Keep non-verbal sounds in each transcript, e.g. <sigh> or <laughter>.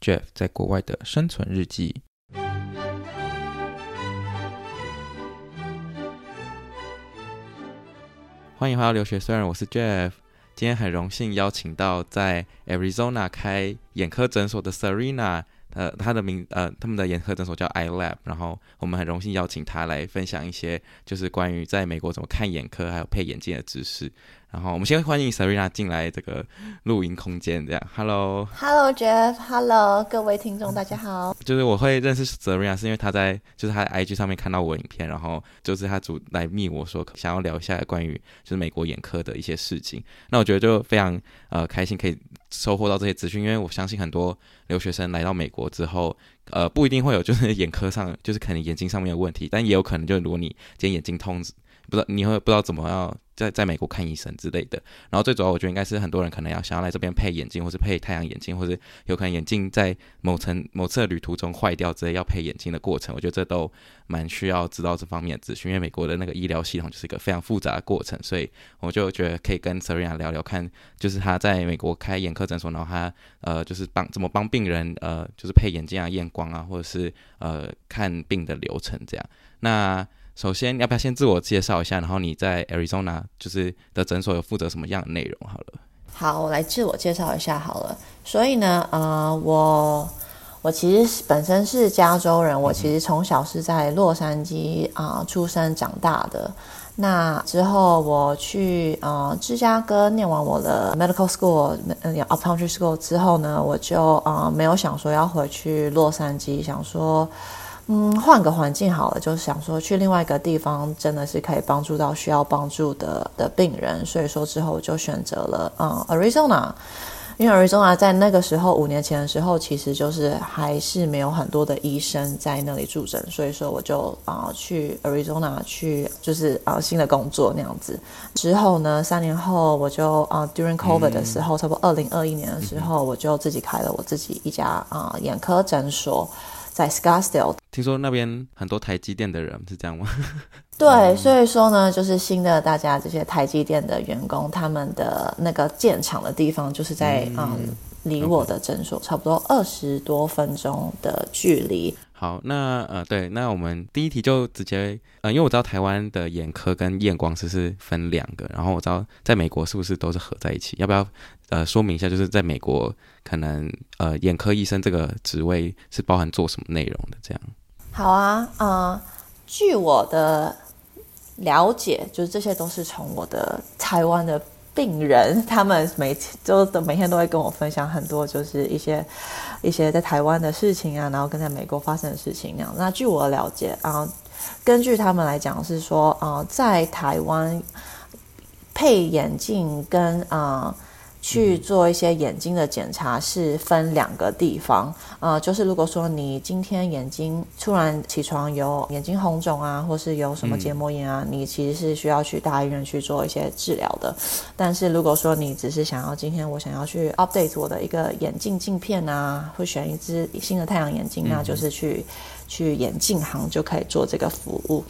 Jeff 在国外的生存日记。欢迎回到留学，虽然我是 Jeff，今天很荣幸邀请到在 Arizona 开眼科诊所的 Serena，呃，他的名呃，他们的眼科诊所叫 Eye Lab，然后我们很荣幸邀请他来分享一些就是关于在美国怎么看眼科还有配眼镜的知识。然后我们先欢迎 Serena 进来这个录音空间，这样，Hello，Hello Jeff，Hello 各位听众，大家好。就是我会认识 Serena 是因为他在就是他的 IG 上面看到我影片，然后就是他主来密我说想要聊一下关于就是美国眼科的一些事情。那我觉得就非常呃开心可以收获到这些资讯，因为我相信很多留学生来到美国之后，呃不一定会有就是眼科上就是可能眼睛上面的问题，但也有可能就是如果你今天眼睛痛。不知道你会不知道怎么样在在美国看医生之类的，然后最主要我觉得应该是很多人可能要想要来这边配眼镜，或是配太阳眼镜，或是有可能眼镜在某层某次的旅途中坏掉之类要配眼镜的过程，我觉得这都蛮需要知道这方面的资讯，因为美国的那个医疗系统就是一个非常复杂的过程，所以我就觉得可以跟 Serena 聊聊看，就是他在美国开眼科诊所，然后他呃就是帮怎么帮病人呃就是配眼镜啊、验光啊，或者是呃看病的流程这样，那。首先，要不要先自我介绍一下？然后你在 Arizona 就是的诊所有负责什么样的内容？好了，好，我来自我介绍一下好了。所以呢，呃，我我其实本身是加州人，我其实从小是在洛杉矶啊、出生长大的。那之后我去呃芝加哥念完我的 medical school，嗯，optometry school 之后呢，我就啊、呃、没有想说要回去洛杉矶，想说。嗯，换个环境好了，就是想说去另外一个地方，真的是可以帮助到需要帮助的的病人，所以说之后我就选择了嗯 Arizona，因为 Arizona 在那个时候五年前的时候，其实就是还是没有很多的医生在那里驻诊，所以说我就啊、呃、去 Arizona 去就是啊、呃、新的工作那样子。之后呢，三年后我就啊、呃、During COVID 的时候，嗯、差不多二零二一年的时候，我就自己开了我自己一家啊、呃、眼科诊所。在 Scottsdale，听说那边很多台积电的人是这样吗？对，所以说呢，就是新的大家这些台积电的员工，他们的那个建厂的地方，就是在嗯，离我的诊所差不多二十多分钟的距离。好，那呃，对，那我们第一题就直接，呃，因为我知道台湾的眼科跟验光师是分两个，然后我知道在美国是不是都是合在一起？要不要呃说明一下，就是在美国可能呃眼科医生这个职位是包含做什么内容的？这样。好啊，呃，据我的了解，就是这些都是从我的台湾的。病人他们每就都每天都会跟我分享很多，就是一些一些在台湾的事情啊，然后跟在美国发生的事情那样。那据我了解啊，根据他们来讲是说啊，在台湾配眼镜跟啊。去做一些眼睛的检查是分两个地方，呃，就是如果说你今天眼睛突然起床有眼睛红肿啊，或是有什么结膜炎啊，嗯、你其实是需要去大医院去做一些治疗的。但是如果说你只是想要今天我想要去 update 我的一个眼镜镜片啊，会选一只新的太阳眼镜，那就是去去眼镜行就可以做这个服务。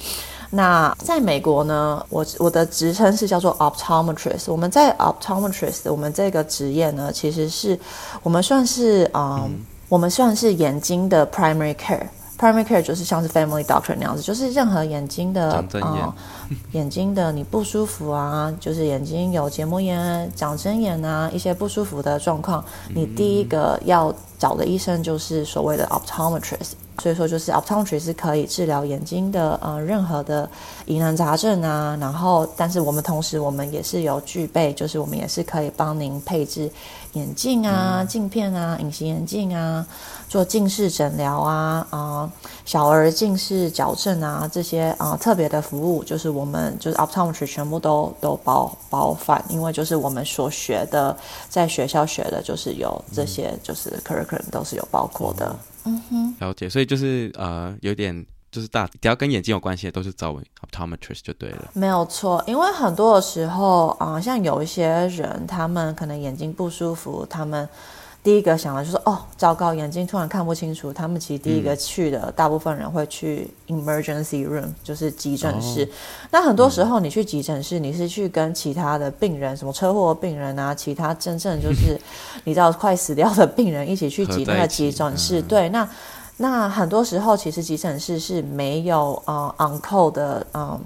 那在美国呢，我我的职称是叫做 optometrist。我们在 optometrist，我们这个职业呢，其实是我们算是、呃、嗯，我们算是眼睛的 primary care。primary care 就是像是 family doctor 那样子，就是任何眼睛的啊、呃，<laughs> 眼睛的你不舒服啊，就是眼睛有结膜炎、长针眼啊，一些不舒服的状况，你第一个要找的医生就是所谓的 optometrist。所以说就是 optometry 是可以治疗眼睛的呃任何的疑难杂症啊。然后，但是我们同时我们也是有具备，就是我们也是可以帮您配置眼镜啊、镜片啊、隐形眼镜啊。做近视诊疗啊啊、呃，小儿近视矫正啊，这些啊、呃、特别的服务，就是我们就是 optometry 全部都都包包饭，因为就是我们所学的，在学校学的，就是有这些，就是 curriculum 都是有包括的。嗯哼，了解。所以就是呃，有点就是大，只要跟眼睛有关系的，都是找 optometrist 就对了。没有错，因为很多的时候啊、呃，像有一些人，他们可能眼睛不舒服，他们。第一个想的就是哦，糟糕，眼睛突然看不清楚。他们其实第一个去的，嗯、大部分人会去 emergency room，就是急诊室。哦、那很多时候你去急诊室，嗯、你是去跟其他的病人，什么车祸病人啊，其他真正就是你知道快死掉的病人一起去挤那个急诊室。嗯、<laughs> 对，那那很多时候其实急诊室是没有呃 on call 的嗯、呃、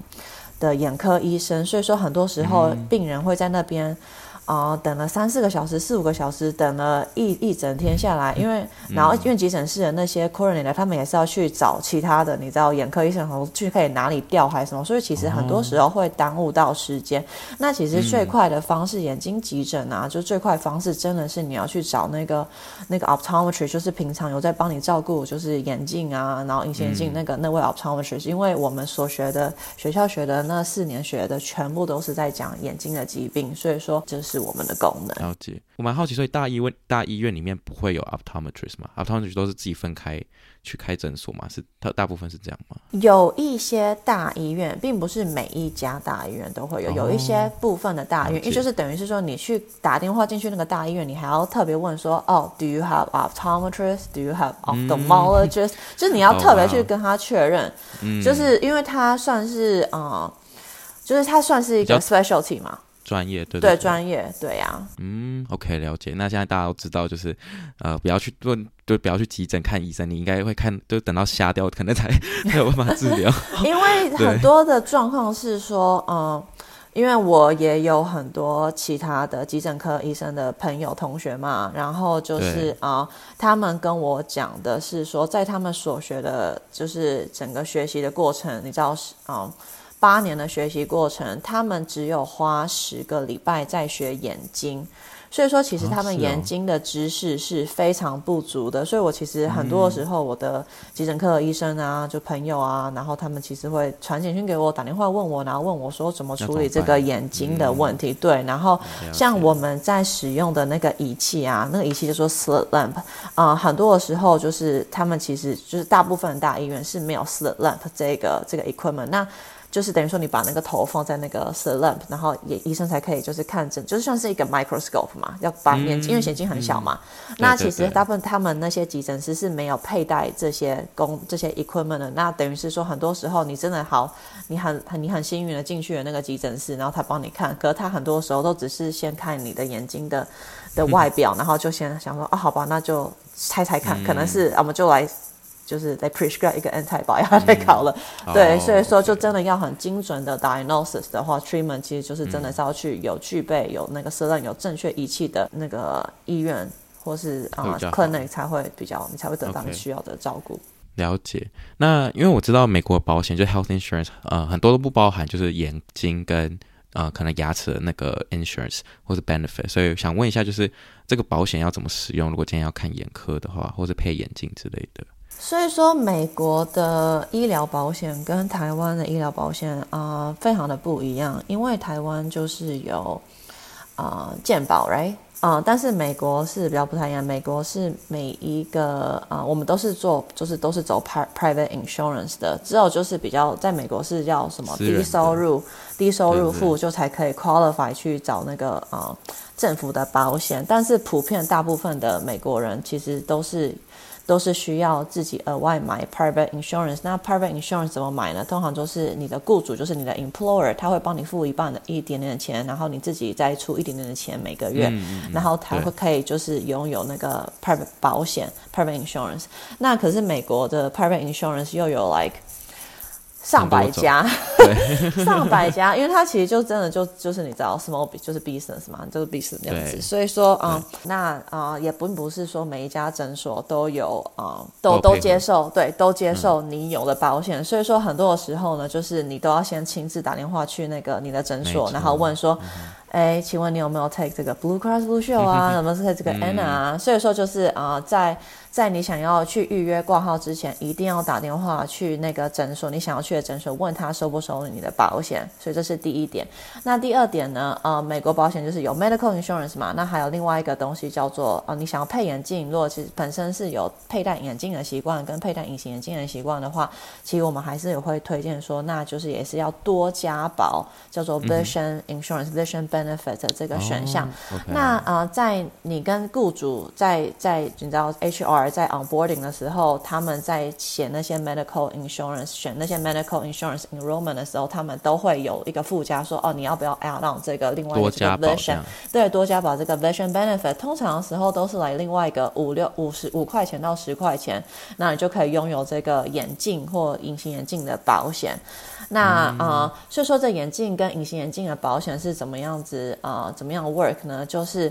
的眼科医生，所以说很多时候病人会在那边。啊、呃，等了三四个小时，四五个小时，等了一一整天下来，因为然后因为急诊室的那些 coordinator 他们也是要去找其他的，你知道眼科医生和去可以哪里调还是什么，所以其实很多时候会耽误到时间。哦、那其实最快的方式，眼睛急诊啊，就最快的方式真的是你要去找那个那个 optometry，就是平常有在帮你照顾，就是眼镜啊，然后隐形眼镜那个、嗯、那位 optometry，因为我们所学的学校学的那四年学的全部都是在讲眼睛的疾病，所以说就是。是我们的功能。了解，我蛮好奇，所以大医院大医院里面不会有 optometrist 吗？optometrist 都是自己分开去开诊所吗？是它大部分是这样吗？有一些大医院，并不是每一家大医院都会有，哦、有一些部分的大医院，因为就是等于是说，你去打电话进去那个大医院，你还要特别问说，哦，Do you have optometrist？Do you have ophthalmologist？、嗯、<laughs> 就是你要特别去跟他确认，哦、就是因为他算是啊、呃，就是他算是一个 specialty 嘛。专业对对，对专业对呀、啊，嗯，OK 了解。那现在大家都知道，就是呃，不要去问，就不要去急诊看医生。你应该会看，就等到瞎掉，可能才才有办法治疗。<laughs> 因为很多的状况是说，嗯、呃，因为我也有很多其他的急诊科医生的朋友同学嘛，然后就是啊、呃，他们跟我讲的是说，在他们所学的，就是整个学习的过程，你知道是啊。呃八年的学习过程，他们只有花十个礼拜在学眼睛，所以说其实他们眼睛的知识是非常不足的。所以我其实很多的时候，我的急诊科的医生啊，就朋友啊，然后他们其实会传简讯给我，打电话问我，然后问我说怎么处理这个眼睛的问题。对，然后像我们在使用的那个仪器啊，那个仪器就说 slit lamp 啊，很多的时候就是他们其实就是大部分大医院是没有 slit lamp 这个这个 equipment。那就是等于说，你把那个头放在那个 slit lamp，然后也医生才可以就是看诊，就是像是一个 microscope 嘛，要把眼睛，嗯、因为眼睛很小嘛。嗯、那其实大部分他们那些急诊室是没有佩戴这些工这些 equipment 的。那等于是说，很多时候你真的好，你很很你很幸运的进去了那个急诊室，然后他帮你看，可是他很多时候都只是先看你的眼睛的的外表，嗯、然后就先想说啊，好吧，那就猜猜看，嗯、可能是我们就来。就是在 prescribe 一个 antibiotic 来考了，嗯、对，哦、所以说就真的要很精准的 diagnosis 的话、嗯、treatment 其实就是真的是要去有具备有那个 slit 有正确仪器的那个医院或是啊 clinic 才会比较你才会得到你需要的照顾。了解。那因为我知道美国保险就 health insurance 呃很多都不包含就是眼睛跟呃可能牙齿的那个 insurance 或者 benefit，所以想问一下就是这个保险要怎么使用？如果今天要看眼科的话，或者配眼镜之类的。所以说，美国的医疗保险跟台湾的医疗保险啊、呃，非常的不一样。因为台湾就是有啊、呃、健保，right？啊、呃，但是美国是比较不太一样。美国是每一个啊、呃，我们都是做，就是都是走 private insurance 的。只有就是比较，在美国是叫什么低收入、低收入户就才可以 qualify 去找那个啊、呃、政府的保险。但是普遍大部分的美国人其实都是。都是需要自己额外买 private insurance。那 private insurance 怎么买呢？通常都是你的雇主，就是你的 employer，他会帮你付一半的一点点的钱，然后你自己再出一点点的钱每个月，然后他会可以就是拥有那个 private 保险对 private insurance。那可是美国的 private insurance 又有 like 上百家，对，<laughs> 上百家，因为它其实就真的就就是你知道，small 就是 business 嘛，就是 business 那样子。所以说，嗯，那啊、呃，也并不是说每一家诊所都有啊、呃，都都接受，对，都接受你有的保险。嗯、所以说，很多的时候呢，就是你都要先亲自打电话去那个你的诊所，然后问说。嗯哎，请问你有没有 take 这个 Blue Cross Blue Shield 啊？有没有 take 这个 Aetna 啊？嗯、所以说就是啊、呃，在在你想要去预约挂号之前，一定要打电话去那个诊所，你想要去的诊所，问他收不收你的保险。所以这是第一点。那第二点呢？呃，美国保险就是有 medical insurance 嘛。那还有另外一个东西叫做呃，你想要配眼镜，如果其实本身是有佩戴眼镜的习惯跟佩戴隐形眼镜的习惯的话，其实我们还是也会推荐说，那就是也是要多加保，叫做 vision insurance，vision、嗯、benefit 这个选项。Oh. 那呃，在你跟雇主在在你知道 HR。在 onboarding 的时候，他们在写那些 medical insurance，选那些 medical insurance enrollment 的时候，他们都会有一个附加说，哦，你要不要 add on 这个另外一个 vision？对，多加保这个 vision benefit。通常的时候都是来另外一个五六五十五块钱到十块钱，那你就可以拥有这个眼镜或隐形眼镜的保险。那啊、所以说这眼镜跟隐形眼镜的保险是怎么样子啊、呃？怎么样 work 呢？就是。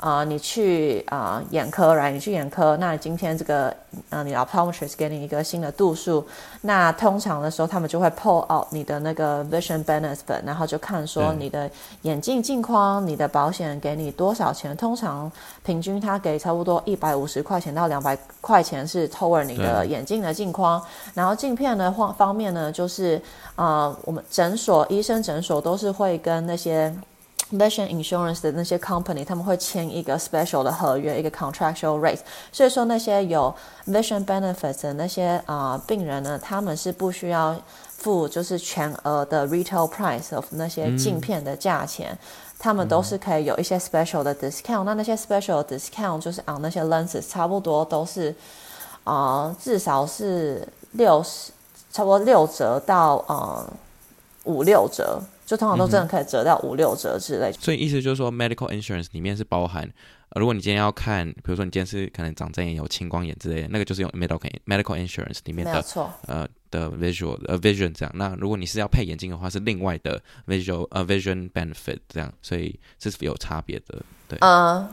啊、呃，你去啊、呃、眼科来，你去眼科，那今天这个啊、呃，你的 optometrist 给你一个新的度数，那通常的时候他们就会 pull out 你的那个 vision benefit，然后就看说你的眼镜镜框，你的保险给你多少钱？通常平均他给差不多一百五十块钱到两百块钱是 toward 你的眼镜的镜框，然后镜片的方方面呢，就是啊、呃，我们诊所医生诊所都是会跟那些。Vision Insurance 的那些 company，他们会签一个 special 的合约，一个 contractual rate。所以说那些有 Vision Benefits 的那些啊、呃、病人呢，他们是不需要付就是全额的 retail price of 那些镜片的价钱，嗯、他们都是可以有一些 special 的 discount、嗯。那那些 special discount 就是 on 那些 lenses，差不多都是啊、呃、至少是六十，差不多六折到呃五六折。就通常都真的可以折到五六折之类、嗯，所以意思就是说，medical insurance 里面是包含，呃，如果你今天要看，比如说你今天是可能长针眼、有青光眼之类的，那个就是用 medical medical insurance 里面的，没错，呃的 visual 呃 vision 这样。那如果你是要配眼镜的话，是另外的 visual 呃 vision benefit 这样，所以这是有差别的，对。嗯。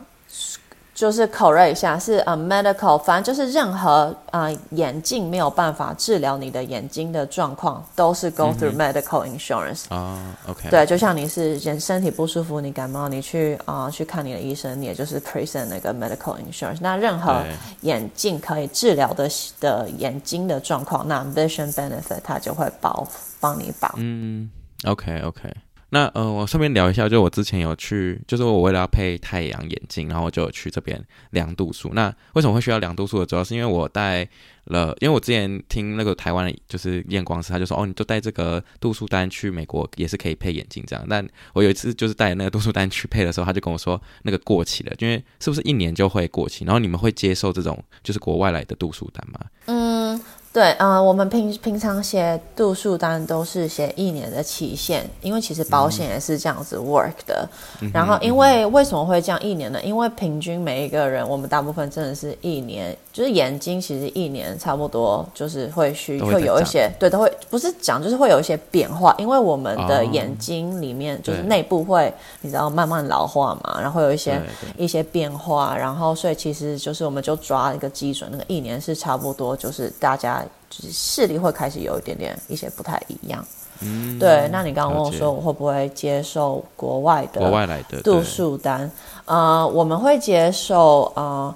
就是口瑞一下，是呃、uh, medical，反正就是任何呃眼镜没有办法治疗你的眼睛的状况，都是 go through medical insurance。啊、嗯 uh,，OK。对，就像你是人身体不舒服，你感冒，你去啊、呃、去看你的医生，你也就是 present 那个 medical insurance。那任何眼镜可以治疗的的眼睛的状况，那 vision benefit 它就会保帮你保。嗯，OK OK。那呃，我顺便聊一下，就我之前有去，就是我为了要配太阳眼镜，然后我就去这边量度数。那为什么会需要量度数的？主要是因为我戴了，因为我之前听那个台湾的，就是验光师，他就说，哦，你就带这个度数单去美国也是可以配眼镜这样。但我有一次就是带那个度数单去配的时候，他就跟我说那个过期了，因为是不是一年就会过期？然后你们会接受这种就是国外来的度数单吗？嗯。对，呃，我们平平常写度数单都是写一年的期限，因为其实保险也是这样子 work 的。嗯、然后，因为为什么会这样一年呢？因为平均每一个人，我们大部分真的是一年，就是眼睛其实一年差不多就是会需会，有一些，对，都会不是讲，就是会有一些变化，因为我们的眼睛里面就是内部会，你知道慢慢老化嘛，然后会有一些一些变化，然后所以其实就是我们就抓一个基准，那个一年是差不多，就是大家。就是视力会开始有一点点一些不太一样，嗯，对。那你刚刚问我说我会不会接受国外的国外来的度数单？呃，我们会接受呃，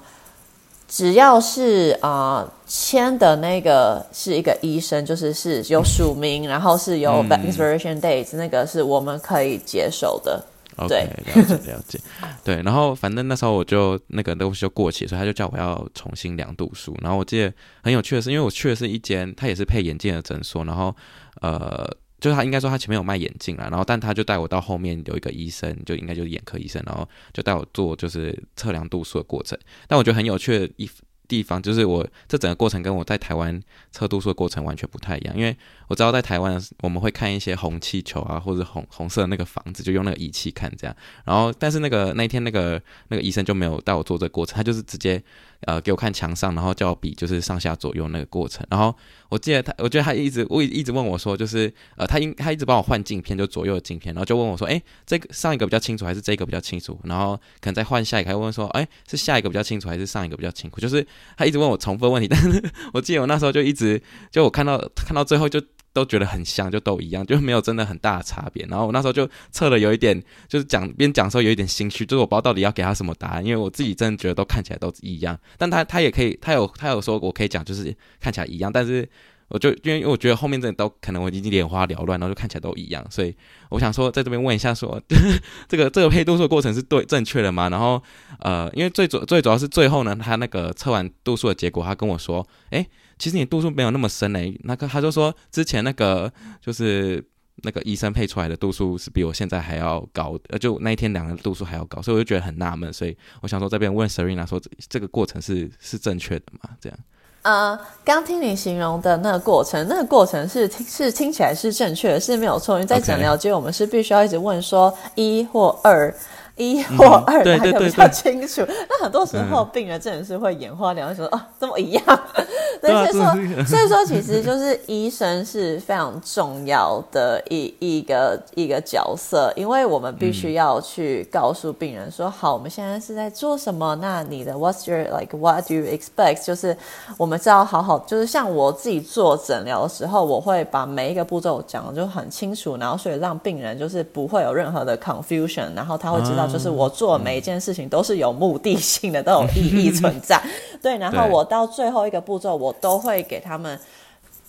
只要是啊签、呃、的那个是一个医生，就是是有署名，然后是有 expiration dates，、嗯、那个是我们可以接受的。对了解了解，<laughs> 对，然后反正那时候我就那个东西就过期，所以他就叫我要重新量度数。然后我记得很有趣的是，因为我去的是一间他也是配眼镜的诊所，然后呃，就是他应该说他前面有卖眼镜啦，然后但他就带我到后面有一个医生，就应该就是眼科医生，然后就带我做就是测量度数的过程。但我觉得很有趣的一地方，就是我这整个过程跟我在台湾测度数的过程完全不太一样，因为我知道在台湾我们会看一些红气球啊，或者红红色的那个房子，就用那个仪器看这样。然后，但是那个那天那个那个医生就没有带我做这个过程，他就是直接。呃，给我看墙上，然后叫我比，就是上下左右那个过程。然后我记得他，我觉得他一直，我一直问我说，就是呃，他应他一直帮我换镜片，就左右的镜片，然后就问我说，哎，这个上一个比较清楚还是这个比较清楚？然后可能再换下一个，还问说，哎，是下一个比较清楚还是上一个比较清楚？就是他一直问我重复问题，但是我记得我那时候就一直，就我看到看到最后就。都觉得很像，就都一样，就没有真的很大的差别。然后我那时候就测了有一点，就是讲边讲的时候有一点心虚，就是我不知道到底要给他什么答案，因为我自己真的觉得都看起来都一样。但他他也可以，他有他有说我可以讲，就是看起来一样。但是我就因为因为我觉得后面真的都可能我已经眼花缭乱，然后就看起来都一样，所以我想说在这边问一下说，说 <laughs> 这个这个配度数的过程是对正确的吗？然后呃，因为最主最主要是最后呢，他那个测完度数的结果，他跟我说，诶。其实你度数没有那么深诶，那个他就说之前那个就是那个医生配出来的度数是比我现在还要高，呃，就那一天量的度数还要高，所以我就觉得很纳闷，所以我想说这边问 Serena 说这个过程是是正确的吗？这样？呃，刚听你形容的那个过程，那个过程是听是听起来是正确的，是没有错，因为在诊疗间我们是必须要一直问说一或二。一或二哪个比较清楚？<laughs> 那很多时候病人真的是会眼花缭乱，说哦，这么一样。<laughs> 所以说，所以说，其实就是医生是非常重要的一一个一个角色，因为我们必须要去告诉病人说，好，我们现在是在做什么？那你的 What's your like What do you expect？就是我们知道好好，就是像我自己做诊疗的时候，我会把每一个步骤讲的就很清楚，然后所以让病人就是不会有任何的 confusion，然后他会知道。就是我做每一件事情都是有目的性的，都有意义 <laughs> 存在。对，然后我到最后一个步骤，我都会给他们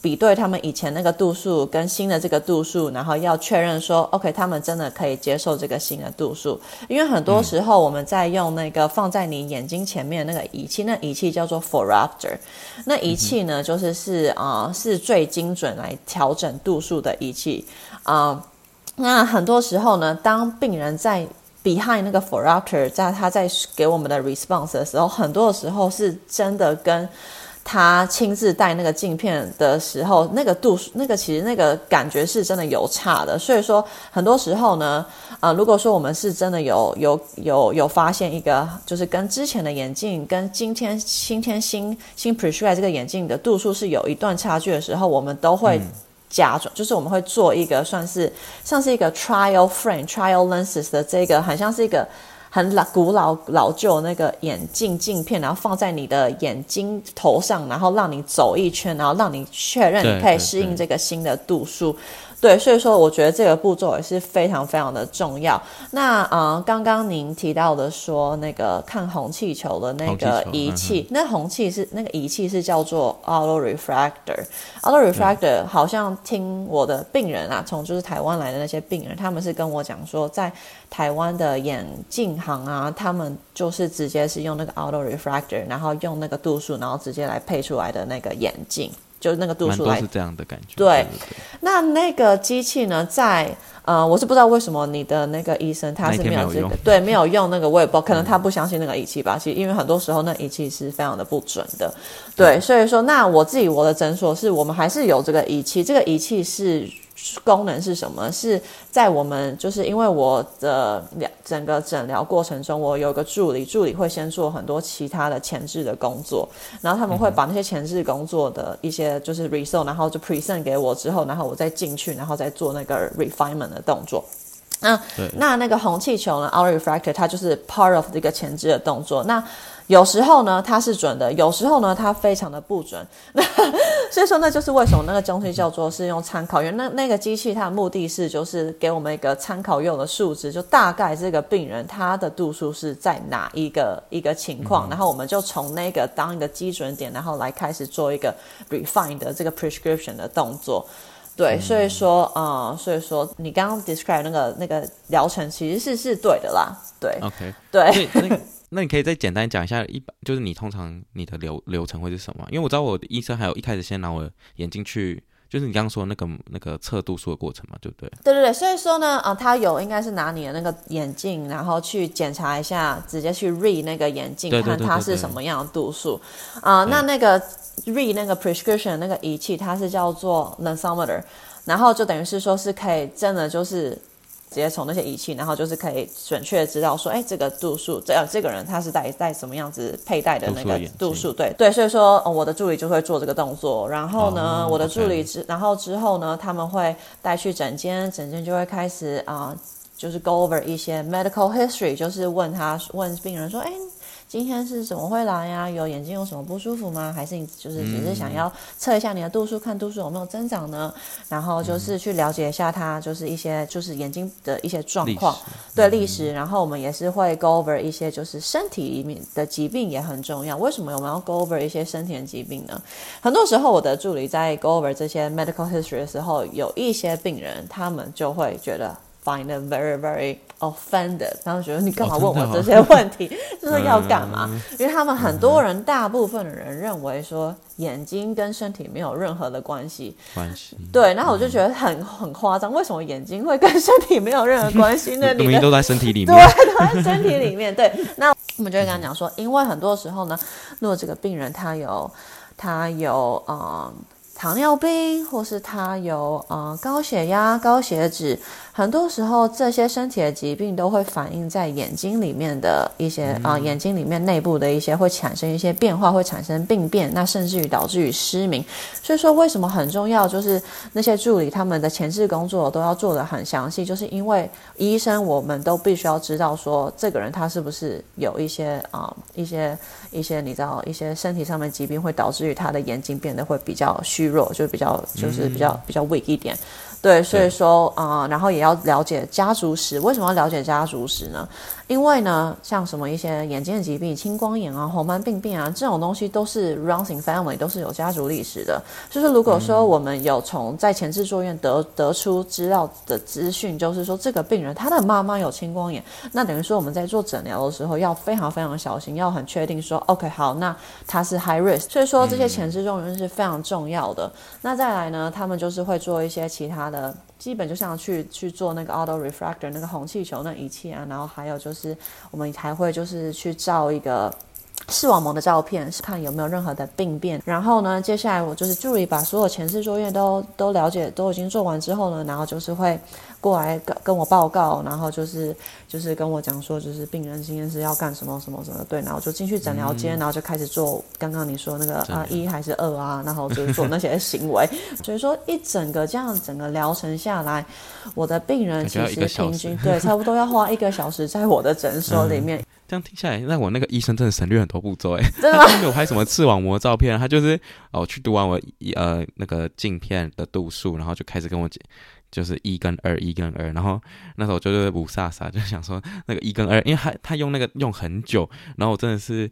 比对他们以前那个度数跟新的这个度数，然后要确认说，OK，他们真的可以接受这个新的度数。因为很多时候我们在用那个放在你眼睛前面那个仪器，那仪器叫做 phoropter，那仪器呢就是是啊、呃、是最精准来调整度数的仪器啊、呃。那很多时候呢，当病人在 behind 那个 phoropter 在他在给我们的 response 的时候，很多的时候是真的跟他亲自戴那个镜片的时候，那个度数，那个其实那个感觉是真的有差的。所以说，很多时候呢，呃，如果说我们是真的有有有有发现一个，就是跟之前的眼镜跟今天今天新新 prescribe 这个眼镜的度数是有一段差距的时候，我们都会。假装就是我们会做一个算是像是一个 trial frame trial lenses 的这个，很像是一个很老古老老旧那个眼镜镜片，然后放在你的眼睛头上，然后让你走一圈，然后让你确认你可以适应这个新的度数。对，所以说我觉得这个步骤也是非常非常的重要。那呃，刚刚您提到的说那个看红气球的那个仪器，那红气是那个仪器是叫做 autorefractor。autorefractor 好像听我的病人啊，从就是台湾来的那些病人，他们是跟我讲说，在台湾的眼镜行啊，他们就是直接是用那个 autorefractor，然后用那个度数，然后直接来配出来的那个眼镜。就是那个度数来，是这样的感觉。对，对对对，那那个机器呢，在呃，我是不知道为什么你的那个医生他是没有这个，对，没有用那个，我也不知道，可能他不相信那个仪器吧。其实因为很多时候那仪器是非常的不准的，对，所以说那我自己我的诊所是我们还是有这个仪器，这个仪器是。功能是什么？是在我们就是因为我的两整个诊疗过程中，我有个助理，助理会先做很多其他的前置的工作，然后他们会把那些前置工作的一些就是 result，然后就 present 给我之后，然后我再进去，然后再做那个 refinement 的动作。那那那个红气球呢 o u r refractor 它就是 part of 这个前置的动作。那有时候呢，它是准的；有时候呢，它非常的不准。那 <laughs> 所以说，那就是为什么那个东西叫做是用参考，因为那那个机器它的目的是就是给我们一个参考用的数值，就大概这个病人他的度数是在哪一个一个情况，嗯、然后我们就从那个当一个基准点，然后来开始做一个 refine 的这个 prescription 的动作。对，所以说啊、呃，所以说你刚刚 describe 那个那个疗程其实是是对的啦。对，OK，对。那你可以再简单讲一下，一般就是你通常你的流流程会是什么？因为我知道我的医生还有一开始先拿我的眼镜去就是你刚刚说的那个那个测度数的过程嘛，对不对？对对对，所以说呢，啊、呃，他有应该是拿你的那个眼镜，然后去检查一下，直接去 read 那个眼镜，看它是什么样的度数啊。那那个 read 那个 prescription 那个仪器，它是叫做 lensitometer，然后就等于是说是可以真的就是。直接从那些仪器，然后就是可以准确知道说，哎，这个度数，这呃这个人他是戴戴什么样子佩戴的那个度数，对对，所以说、哦、我的助理就会做这个动作，然后呢，哦、我的助理之.然后之后呢，他们会带去诊间，诊间就会开始啊、呃，就是 go over 一些 medical history，就是问他问病人说，哎。今天是怎么会来呀？有眼睛有什么不舒服吗？还是你就是只是想要测一下你的度数，看度数有没有增长呢？然后就是去了解一下他就是一些就是眼睛的一些状况，对历史。然后我们也是会 go over 一些就是身体里面的疾病也很重要。为什么我们要 go over 一些身体的疾病呢？很多时候我的助理在 go over 这些 medical history 的时候，有一些病人他们就会觉得。Find them very very offended，然后觉得你干嘛问我这些问题，<laughs> 就、哦、是要干嘛、嗯？因为他们很多人、嗯，大部分的人认为说眼睛跟身体没有任何的关系。关系。对，然后我就觉得很、嗯、很夸张，为什么眼睛会跟身体没有任何关系呢？你都在身体里面。<laughs> 对，都在身体里面。对，那我们就会跟他讲说，因为很多时候呢，如果这个病人他有他有嗯糖尿病，或是他有嗯高血压、高血脂。很多时候，这些身体的疾病都会反映在眼睛里面的一些啊、呃，眼睛里面内部的一些会产生一些变化，会产生病变，那甚至于导致于失明。所以说，为什么很重要，就是那些助理他们的前置工作都要做得很详细，就是因为医生我们都必须要知道说，这个人他是不是有一些啊、呃，一些一些你知道一些身体上面疾病会导致于他的眼睛变得会比较虚弱，就比较就是比较比较 weak 一点。对，所以说啊、呃，然后也要了解家族史。为什么要了解家族史呢？因为呢，像什么一些眼睛的疾病，青光眼啊、红斑病变啊，这种东西都是 runs in family，都是有家族历史的。就是如果说我们有从在前置作院得得出知道的资讯，就是说这个病人他的妈妈有青光眼，那等于说我们在做诊疗的时候要非常非常小心，要很确定说 OK 好，那他是 high risk。所以说这些前置作院是非常重要的。那再来呢，他们就是会做一些其他的。基本就像去去做那个 auto refractor 那个红气球那仪器啊，然后还有就是我们还会就是去照一个视网膜的照片，是看有没有任何的病变。然后呢，接下来我就是助理把所有前置作业都都了解都已经做完之后呢，然后就是会。过来跟跟我报告，然后就是就是跟我讲说，就是病人今天是要干什么什么什么，对，然后就进去诊疗间，然后就开始做刚刚你说那个啊一还是二啊，然后就是做那些 <laughs> 行为。所以说一整个这样整个疗程下来，我的病人其实平均对差不多要花一个小时在我的诊所里面。嗯、这样听下来，那我那个医生真的省略很多步骤 <laughs> 哎？他没有拍什么视网膜照片，他就是哦去读完我呃那个镜片的度数，然后就开始跟我讲。就是一跟二，一跟二，然后那时候就是五煞煞，就想说那个一跟二，因为他他用那个用很久，然后我真的是，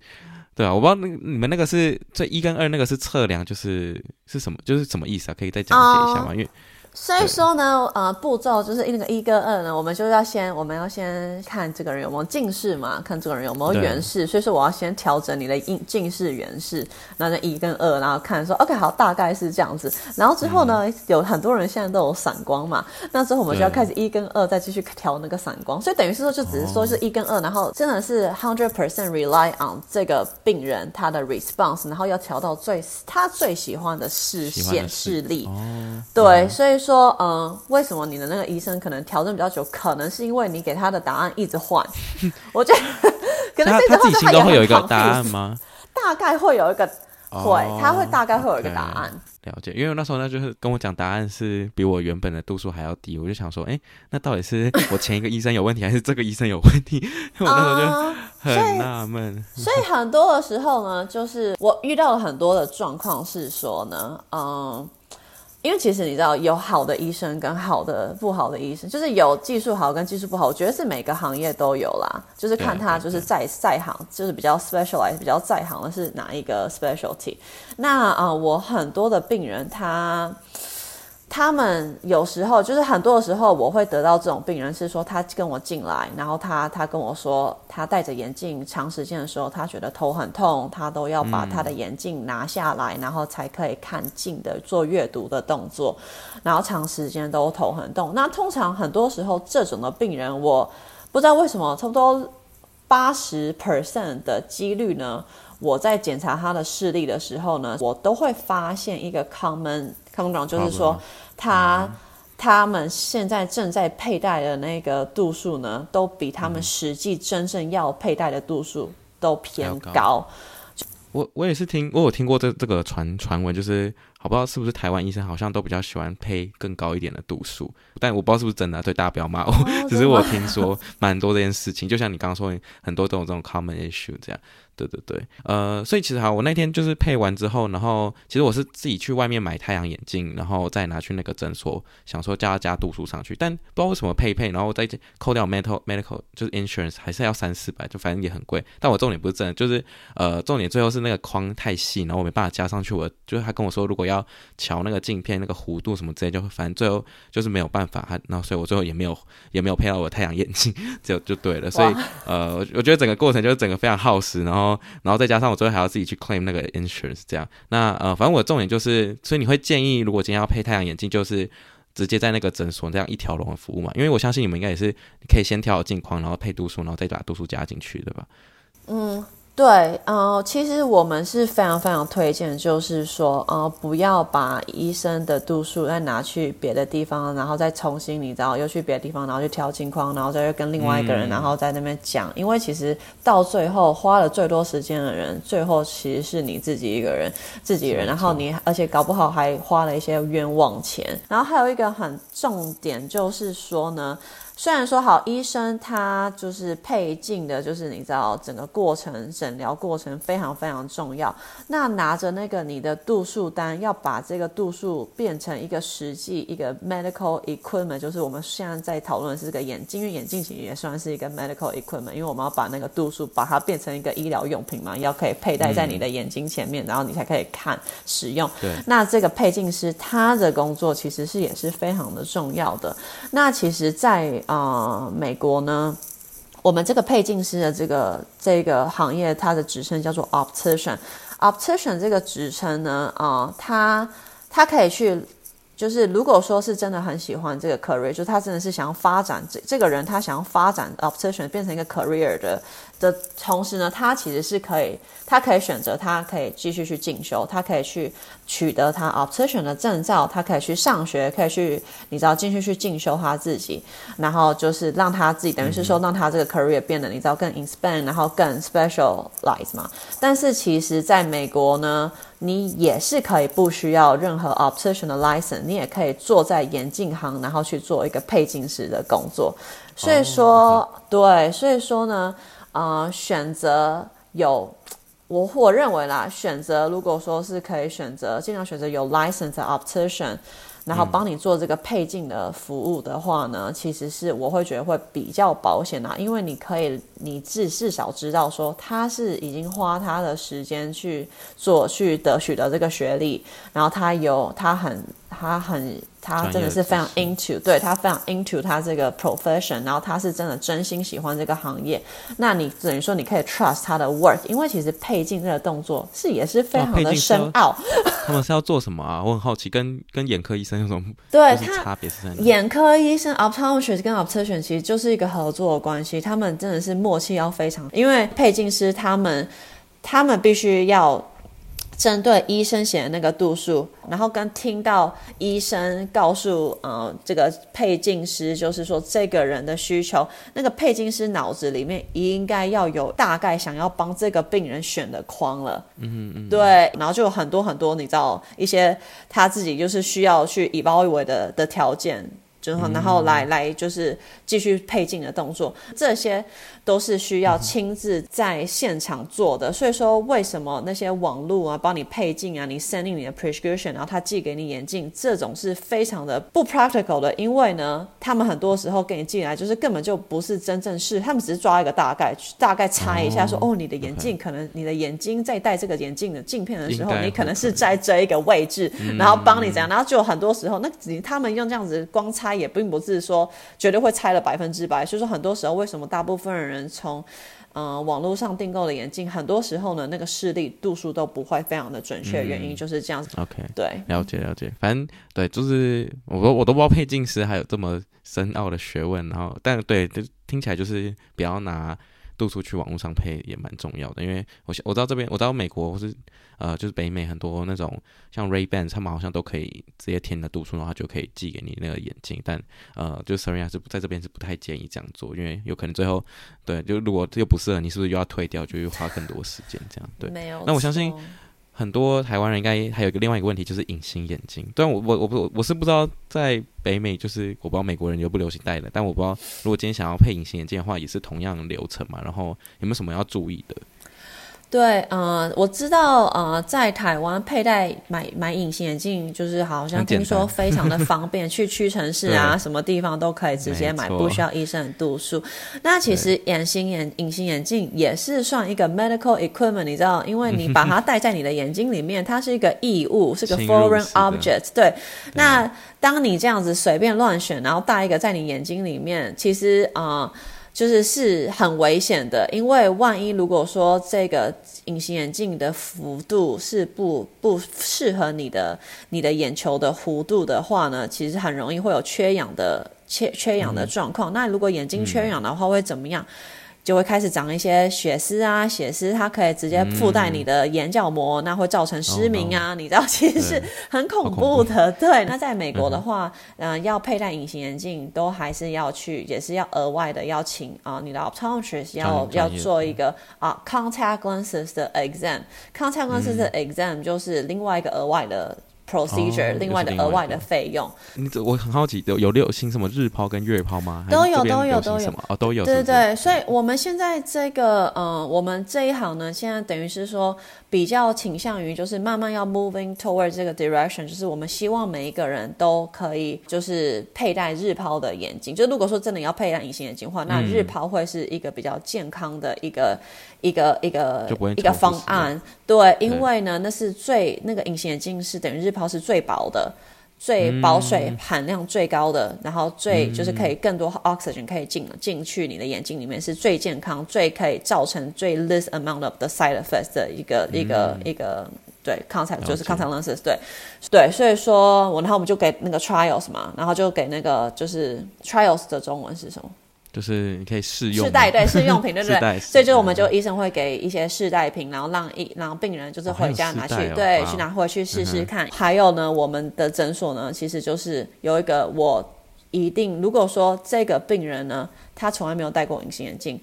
对啊，我不知道那你们那个是这一跟二那个是测量，就是是什么，就是什么意思啊？可以再讲解一下吗？因为。所以说呢，呃，步骤就是那个一跟二呢，我们就要先，我们要先看这个人有没有近视嘛，看这个人有没有远视。所以说我要先调整你的近近视、远视，然后一跟二，然后看说，OK，好，大概是这样子。然后之后呢，嗯、有很多人现在都有散光嘛，那之后我们就要开始一跟二，再继续调那个散光。所以等于是说，就只是说是一跟二，然后真的是 hundred percent rely on 这个病人他的 response，然后要调到最他最喜欢的视线视力。哦，对，所以。说嗯，为什么你的那个医生可能调整比较久？可能是因为你给他的答案一直换。<laughs> 我觉得可能这个话他都会有一个答案吗？大概会有一个会，他会大概会有一个答案。了解，因为那时候呢，就是跟我讲答案是比我原本的度数还要低，我就想说，哎，那到底是 <laughs> 我前一个医生有问题，还是这个医生有问题？<laughs> 我那时候就很纳闷。所以很多的时候呢，就是我遇到了很多的状况是说呢，嗯。因为其实你知道，有好的医生跟好的不好的医生，就是有技术好跟技术不好，我觉得是每个行业都有啦。就是看他就是在在行，就是比较 specialized，比较在行的是哪一个 specialty。那啊、呃，我很多的病人他他们有时候就是很多的时候，我会得到这种病人是说，他跟我进来，然后他他跟我说，他戴着眼镜长时间的时候，他觉得头很痛，他都要把他的眼镜拿下来，然后才可以看近的做阅读的动作，然后长时间都头很痛。那通常很多时候这种的病人，我不知道为什么，差不多八十 percent 的几率呢，我在检查他的视力的时候呢，我都会发现一个 common。康总就是说，他他们现在正在佩戴的那个度数呢，都比他们实际真正要佩戴的度数都偏高。我我也是听，我有听过这这个传传闻，就是。好不知道是不是台湾医生好像都比较喜欢配更高一点的度数，但我不知道是不是真的，啊，所以大家不要骂我。哦、<laughs> 只是我听说蛮多这件事情，就像你刚刚说很多都有这种 common issue 这样。对对对，呃，所以其实哈，我那天就是配完之后，然后其实我是自己去外面买太阳眼镜，然后再拿去那个诊所，想说加加度数上去，但不知道为什么配配，然后再扣掉 medical medical 就是 insurance 还是要三四百，就反正也很贵。但我重点不是真的，就是呃重点最后是那个框太细，然后我没办法加上去。我就是他跟我说，如果要调那个镜片那个弧度什么之类，就反正最后就是没有办法，他然后所以我最后也没有也没有配到我的太阳眼镜，就就对了。所以呃，我觉得整个过程就是整个非常耗时，然后。然后再加上我最后还要自己去 claim 那个 insurance，这样，那呃，反正我的重点就是，所以你会建议，如果今天要配太阳眼镜，就是直接在那个诊所这样一条龙的服务嘛？因为我相信你们应该也是可以先调镜框，然后配度数，然后再把度数加进去，对吧？嗯。对，呃，其实我们是非常非常推荐，就是说，呃，不要把医生的度数再拿去别的地方，然后再重新，你知道，又去别的地方，然后去挑镜框，然后再跟另外一个人，嗯、然后在那边讲，因为其实到最后花了最多时间的人，最后其实是你自己一个人，自己人，然后你而且搞不好还花了一些冤枉钱，然后还有一个很重点就是说呢。虽然说好，医生他就是配镜的，就是你知道整个过程诊疗过程非常非常重要。那拿着那个你的度数单，要把这个度数变成一个实际一个 medical equipment，就是我们现在在讨论的是这个眼镜，因为眼镜其实也算是一个 medical equipment，因为我们要把那个度数把它变成一个医疗用品嘛，要可以佩戴在你的眼睛前面，嗯、然后你才可以看使用。对。那这个配镜师他的工作其实是也是非常的重要的。那其实，在啊、啊，美国呢，我们这个配镜师的这个这个行业，它的职称叫做 optician。optician 这个职称呢，啊、它它可以去。就是如果说是真的很喜欢这个 career，就他真的是想要发展这这个人，他想要发展 optician 变成一个 career 的的同时呢，他其实是可以，他可以选择，他可以继续去进修，他可以去取得他 optician 的证照，他可以去上学，可以去你知道继续去进修他自己，然后就是让他自己等于是说让他这个 career 变得你知道更 expand，然后更 specialize 嘛。但是其实在美国呢。你也是可以不需要任何 optician 的 license，你也可以坐在眼镜行，然后去做一个配镜师的工作。所以说，oh. 对，所以说呢，呃，选择有我我认为啦，选择如果说是可以选择，尽量选择有 license 的 optician。然后帮你做这个配镜的服务的话呢，嗯、其实是我会觉得会比较保险啊，因为你可以你至至少知道说他是已经花他的时间去做去得取得这个学历，然后他有他很他很。他真的是非常 into，对，他非常 into 他这个 profession，然后他是真的真心喜欢这个行业。那你等于说你可以 trust 他的 work，因为其实配镜这个动作是也是非常的深奥。<laughs> 他们是要做什么啊？我很好奇，跟跟眼科医生有什么对差别是在哪？眼科医生 optometrist 跟 optician 其实就是一个合作的关系，他们真的是默契要非常，因为配镜师他们他们必须要。针对医生写的那个度数，然后跟听到医生告诉呃这个配镜师，就是说这个人的需求，那个配镜师脑子里面应该要有大概想要帮这个病人选的框了。嗯嗯，对，然后就有很多很多你知道一些他自己就是需要去 evaluate 的的条件，就然后来来就是继续配镜的动作，这些。都是需要亲自在现场做的。所以说，为什么那些网络啊，帮你配镜啊，你 sending 你的 prescription，然后他寄给你眼镜，这种是非常的不 practical 的。因为呢，他们很多时候给你寄来，就是根本就不是真正是，他们只是抓一个大概，大概猜一下说，哦，哦，你的眼镜可能你的眼睛在戴这个眼镜的镜片的时候，你可能是在这一个位置，然后帮你怎样，然后就很多时候，那他们用这样子光猜也并不是说绝对会猜了百分之百。所以说，很多时候为什么大部分人从嗯、呃，网络上订购的眼镜，很多时候呢，那个视力度数都不会非常的准确，原因就是这样子。OK，对，了解了解。反正对，就是我都我都不知道配镜师还有这么深奥的学问。然后，但对，就听起来就是不要拿。度数去网络上配也蛮重要的，因为我我知道这边我知道美国或是呃就是北美很多那种像 Ray-Ban 他们好像都可以直接填的度数，然后就可以寄给你那个眼镜。但呃，就 Serena 是在这边是不太建议这样做，因为有可能最后对，就如果又不适合，你是不是又要退掉，就又花更多时间这样？对，没有。那我相信。很多台湾人应该还有一个另外一个问题，就是隐形眼镜。但我我我不我是不知道在北美，就是我不知道美国人流不流行戴的。但我不知道如果今天想要配隐形眼镜的话，也是同样流程嘛？然后有没有什么要注意的？对，呃，我知道，呃，在台湾佩戴买买隐形眼镜，就是好像听说非常的方便，去屈臣氏啊，<laughs> 什么地方都可以直接买，不需要医生的度数。那其实隐形眼隐形眼镜也是算一个 medical equipment，你知道，因为你把它戴在你的眼睛里面，它是一个异物，是个 <laughs> foreign object。对，那当你这样子随便乱选，然后戴一个在你眼睛里面，其实啊。呃就是是很危险的，因为万一如果说这个隐形眼镜的幅度是不不适合你的你的眼球的弧度的话呢，其实很容易会有缺氧的缺缺氧的状况。嗯、那如果眼睛缺氧的话，会怎么样？就会开始长一些血丝啊，血丝它可以直接附带你的眼角膜，嗯、那会造成失明啊。Oh. 你知道，其实是很恐怖的。对，对，<laughs> 那在美国的话，嗯、呃，要佩戴隐形眼镜都还是要去，也是要额外的要请啊、呃，你的 optometrist 要要做一个啊 contact lenses 的 exam。contact lenses 的 exam 就是另外一个额外的。procedure，、哦、另外的额外的费用。你这我很好奇，有有流行什么日抛跟月抛吗？都有都有都有哦，都有。对对对，所以我们现在这个嗯，我们这一行呢，现在等于是说比较倾向于就是慢慢要 moving toward 这个 direction，就是我们希望每一个人都可以就是佩戴日抛的眼镜。就如果说真的要佩戴隐形眼镜的话，那日抛会是一个比较健康的一个。一个一个一个方案，对，因为呢，那是最那个隐形眼镜是等于日抛是最薄的，最保水含量最高的，嗯、然后最就是可以更多 oxygen 可以进进去你的眼睛里面，是最健康、最可以造成最 least amount of the side effects 的一个、嗯、一个一个对 contact 就是 contact lenses 对。对，所以说我然后我们就给那个 trials 嘛，然后就给那个就是 trials 的中文是什么？就是你可以试用，试戴对试用品对不对？<laughs> 所以就我们就医生会给一些试戴品，然后让一让病人就是回家拿去、哦哦、对去拿回去试试看。嗯、还有呢，我们的诊所呢，其实就是有一个我一定如果说这个病人呢，他从来没有戴过隐形眼镜。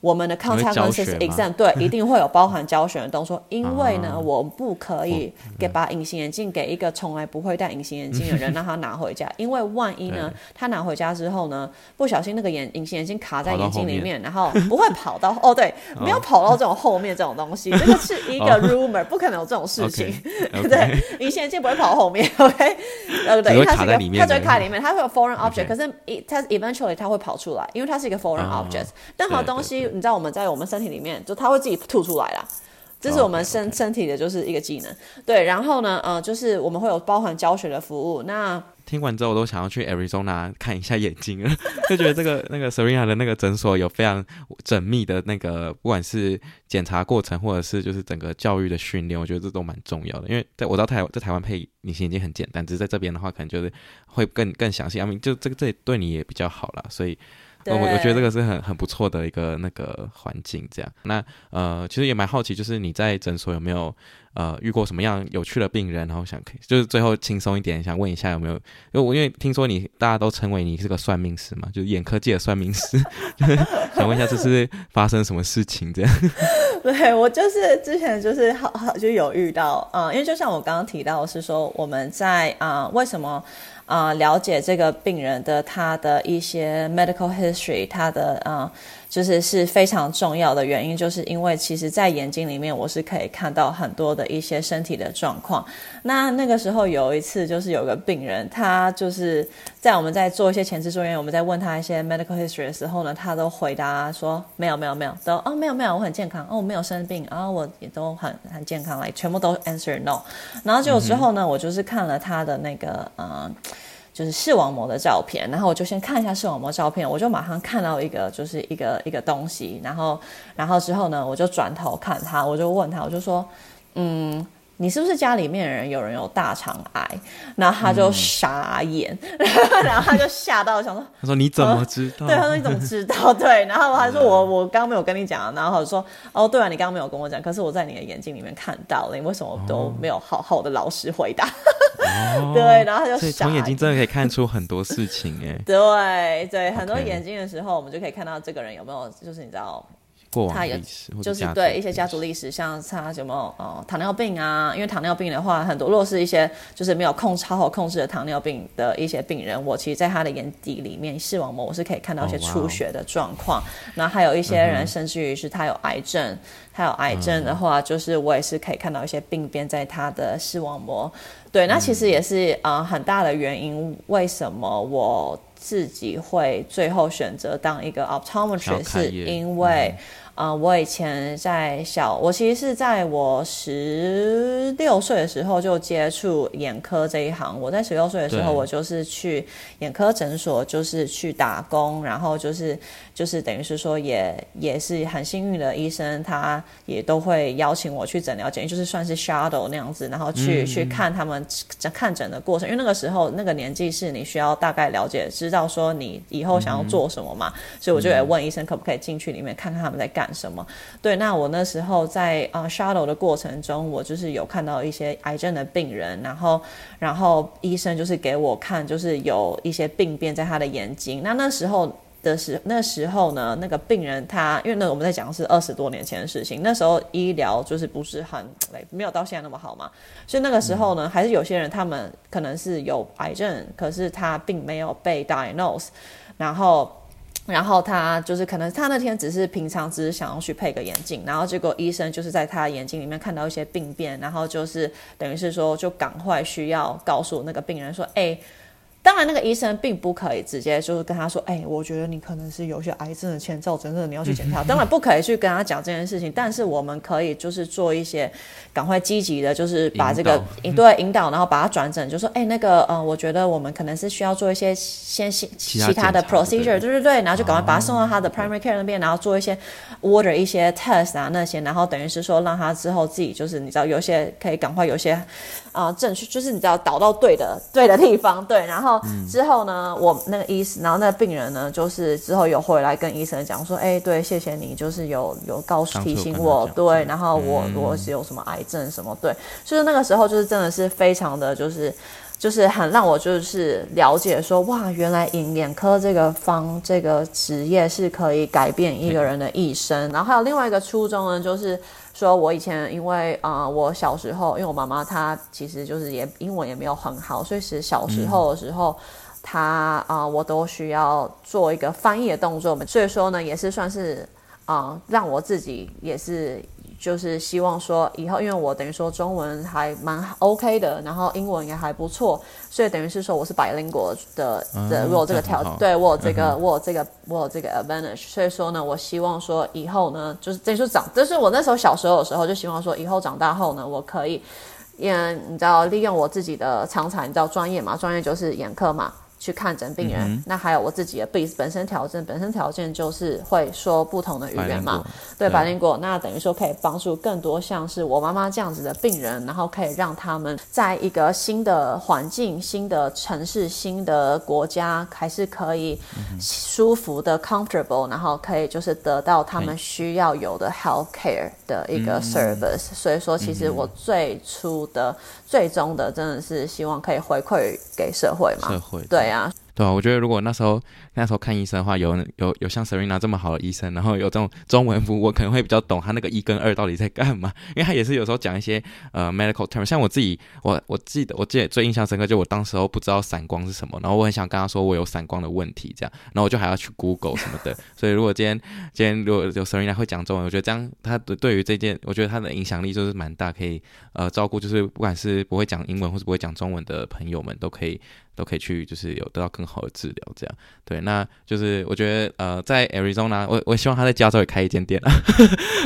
我们的 contact lenses exam 对，<laughs> 一定会有包含教学的动作，因为呢，我们不可以给把隐形眼镜给一个从来不会戴隐形眼镜的人让他拿回家，因为万一呢，他拿回家之后呢，不小心那个眼隐形眼镜卡在眼睛里面，然后不会跑到 <laughs> 哦，对，没有跑到这种后面这种东西，这个是一个 rumor，不可能有这种事情，<laughs> 对，隐形眼镜不会跑后面，OK，呃，对，它是一个，它只会卡里面，它会有 foreign object，可是它 eventually 它会跑出来，因为它是一个 foreign object，任何东西。你知道我们在我们身体里面，就它会自己吐出来啦。这是我们身.身体的就是一个技能。对，然后呢，呃，就是我们会有包含教学的服务。那听完之后，我都想要去 Arizona 看一下眼睛了，<laughs> 就觉得这个那个 Serena 的那个诊所有非常缜密的那个，不管是检查过程，或者是就是整个教育的训练，我觉得这都蛮重要的。因为在我到台在台湾配隐形眼镜很简单，只是在这边的话，可能就是会更更详细。I mean, 就这个这对你也比较好啦，所以。我我觉得这个是很很不错的一个那个环境，这样。那呃，其实也蛮好奇，就是你在诊所有没有呃遇过什么样有趣的病人？然后想可以，就是最后轻松一点，想问一下有没有？因为我因为听说你大家都称为你是个算命师嘛，就是眼科界的算命师，想问一下这是发生什么事情？这样。对，<laughs> 我就是之前就是好好就有遇到啊、呃，因为就像我刚刚提到是说我们在啊、呃、为什么？啊、了解这个病人的他的一些 medical history，他的啊、就是是非常重要的原因，就是因为其实，在眼睛里面我是可以看到很多的一些身体的状况。那那个时候有一次，就是有个病人，他就是在我们在做一些前置作业，我们在问他一些 medical history 的时候呢，他都回答说没有没有没有，都哦没有没有，我很健康哦，我没有生病，然后我也都很很健康，来全部都 answer no。然后结果之后呢，我就是看了他的那个嗯。就是视网膜的照片，然后我就先看一下视网膜照片，我就马上看到一个就是一个一个东西，然后然后之后呢，我就转头看他，我就问他，我就说，嗯。你是不是家里面的人有人有大肠癌？然后他就傻眼，嗯、<laughs> 然后他就吓到，想说：“他说你怎么知道？”对，他说你怎么知道？<laughs> 对，然后我还说我我刚刚没有跟你讲，然后他说：“哦，对啊，你刚刚没有跟我讲，可是我在你的眼睛里面看到了，你为什么都没有好好的老实回答？”哦、<laughs> 对，然后他就傻。从眼睛真的可以看出很多事情哎。对对，很多眼睛的时候，我们就可以看到这个人有没有，就是你知道。他有就是对一些家族历史，像他有没有呃糖尿病啊？因为糖尿病的话，很多如果是一些就是没有控制好好控制的糖尿病的一些病人，我其实在他的眼底里面视网膜我是可以看到一些出血的状况。那、oh. 还有一些人，甚至于是他有癌症，他有癌症的话，就是我也是可以看到一些病变在他的视网膜。对，那其实也是啊、呃、很大的原因，为什么我自己会最后选择当一个 optometrist，是因为。啊、呃，我以前在小，我其实是在我十六岁的时候就接触眼科这一行。我在十六岁的时候，我就是去眼科诊所，就是去打工，然后就是就是等于是说也，也也是很幸运的医生，他也都会邀请我去诊疗检，就是算是 shadow 那样子，然后去、嗯、去看他们看诊的过程。因为那个时候那个年纪是你需要大概了解，知道说你以后想要做什么嘛，嗯、所以我就也问医生可不可以进去里面看看他们在干。什么？对，那我那时候在啊、uh, shadow 的过程中，我就是有看到一些癌症的病人，然后，然后医生就是给我看，就是有一些病变在他的眼睛。那那时候的时，那时候呢，那个病人他，因为那我们在讲的是二十多年前的事情，那时候医疗就是不是很，没有到现在那么好嘛，所以那个时候呢，还是有些人他们可能是有癌症，可是他并没有被 diagnose，然后。然后他就是可能他那天只是平常只是想要去配个眼镜，然后结果医生就是在他的眼睛里面看到一些病变，然后就是等于是说就赶快需要告诉那个病人说，哎。当然，那个医生并不可以直接就是跟他说：“哎、欸，我觉得你可能是有些癌症的前兆，真的你要去检查。”当然不可以去跟他讲这件事情，但是我们可以就是做一些赶快积极的，就是把这个引导对引导，然后把它转诊，就说：“哎、欸，那个呃，我觉得我们可能是需要做一些先其其他的 procedure，对对对，然后就赶快把他送到他的 primary care 那边，然后做一些 order 一些 test 啊那些，然后等于是说让他之后自己就是你知道有些可以赶快有些啊、呃、正确，就是你知道导到对的对的地方，对，然后。嗯、之后呢，我那个医生，然后那个病人呢，就是之后有回来跟医生讲说，哎、欸，对，谢谢你，就是有有告诉提醒我，对，然后我、嗯、我是有什么癌症什么，对，就是那个时候就是真的是非常的就是就是很让我就是了解说，哇，原来眼眼科这个方这个职业是可以改变一个人的一生，嗯、然后还有另外一个初衷呢，就是。说，我以前因为啊、我小时候，因为我妈妈她其实就是也英文也没有很好，所以是小时候的时候，她啊、我都需要做一个翻译的动作嘛，所以说呢，也是算是啊、让我自己也是。就是希望说以后，因为我等于说中文还蛮 OK 的，然后英文也还不错，所以等于是说我是 bilingual 的的，我有这个条，对我有这个我有这个我有这个 advantage，所以说呢，我希望说以后呢，就是等于说长，就是我那时候小时候的时候就希望说以后长大后呢，我可以，因为你知道利用我自己的长才，你知道专业嘛，专业就是眼科嘛。去看诊病人，嗯、那还有我自己的本本身条件，本身条件就是会说不同的语言嘛，对，百灵果，那等于说可以帮助更多像是我妈妈这样子的病人，然后可以让他们在一个新的环境、新的城市、新的国家，还是可以舒服的 comfortable，然后可以就是得到他们需要有的 health care 的一个 service。嗯、所以说，其实我最初的、嗯、最终的，真的是希望可以回馈给社会嘛，社会对。对啊？我觉得如果那时候那时候看医生的话，有有有像 Serena 这么好的医生，然后有这种中文服务，我可能会比较懂他那个一跟二到底在干嘛，<laughs> 因为他也是有时候讲一些呃 medical term，像我自己，我我记得我记得最印象深刻，就我当时候不知道散光是什么，然后我很想跟他说我有散光的问题，这样，然后我就还要去 Google 什么的。<laughs> 所以如果今天今天如果有 Serena 会讲中文，我觉得这样他的对于这件，我觉得他的影响力就是蛮大，可以呃照顾，就是不管是不会讲英文或是不会讲中文的朋友们都可以。都可以去，就是有得到更好的治疗，这样对。那就是我觉得，呃，在 Arizona，我我希望他在加州也开一间店啊，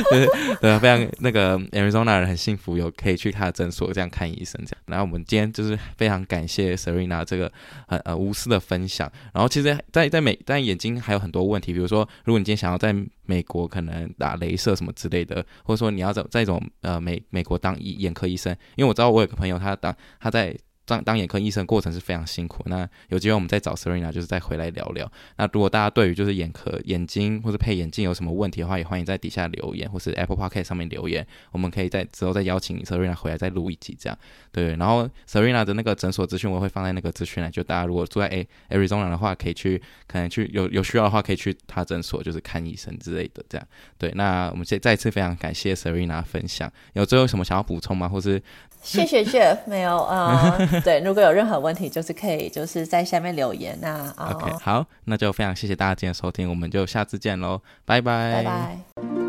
对 <laughs> 对，非常那个 Arizona 人很幸福，有可以去他的诊所这样看医生这样。然后我们今天就是非常感谢 Serena 这个很呃无私的分享。然后其实在，在美在眼睛还有很多问题，比如说，如果你今天想要在美国可能打镭射什么之类的，或者说你要在在一种呃美美国当医眼科医生，因为我知道我有个朋友他当他在。当当眼科医生过程是非常辛苦。那有机会我们再找 Serena，就是再回来聊聊。那如果大家对于就是眼科眼睛或者配眼镜有什么问题的话，也欢迎在底下留言，或是 Apple Podcast 上面留言。我们可以在之后再邀请 Serena 回来再录一集这样。对，然后 Serena 的那个诊所资讯我会放在那个资讯栏，就大家如果住在 A Arizona 的话，可以去可能去有有需要的话可以去他诊所就是看医生之类的这样。对，那我们再再一次非常感谢 Serena 分享。有最后什么想要补充吗？或是谢谢 Jeff，没有啊。呃 <laughs> <laughs> 对，如果有任何问题，就是可以就是在下面留言那、啊、OK，好，那就非常谢谢大家今天收听，我们就下次见喽，拜拜，拜拜。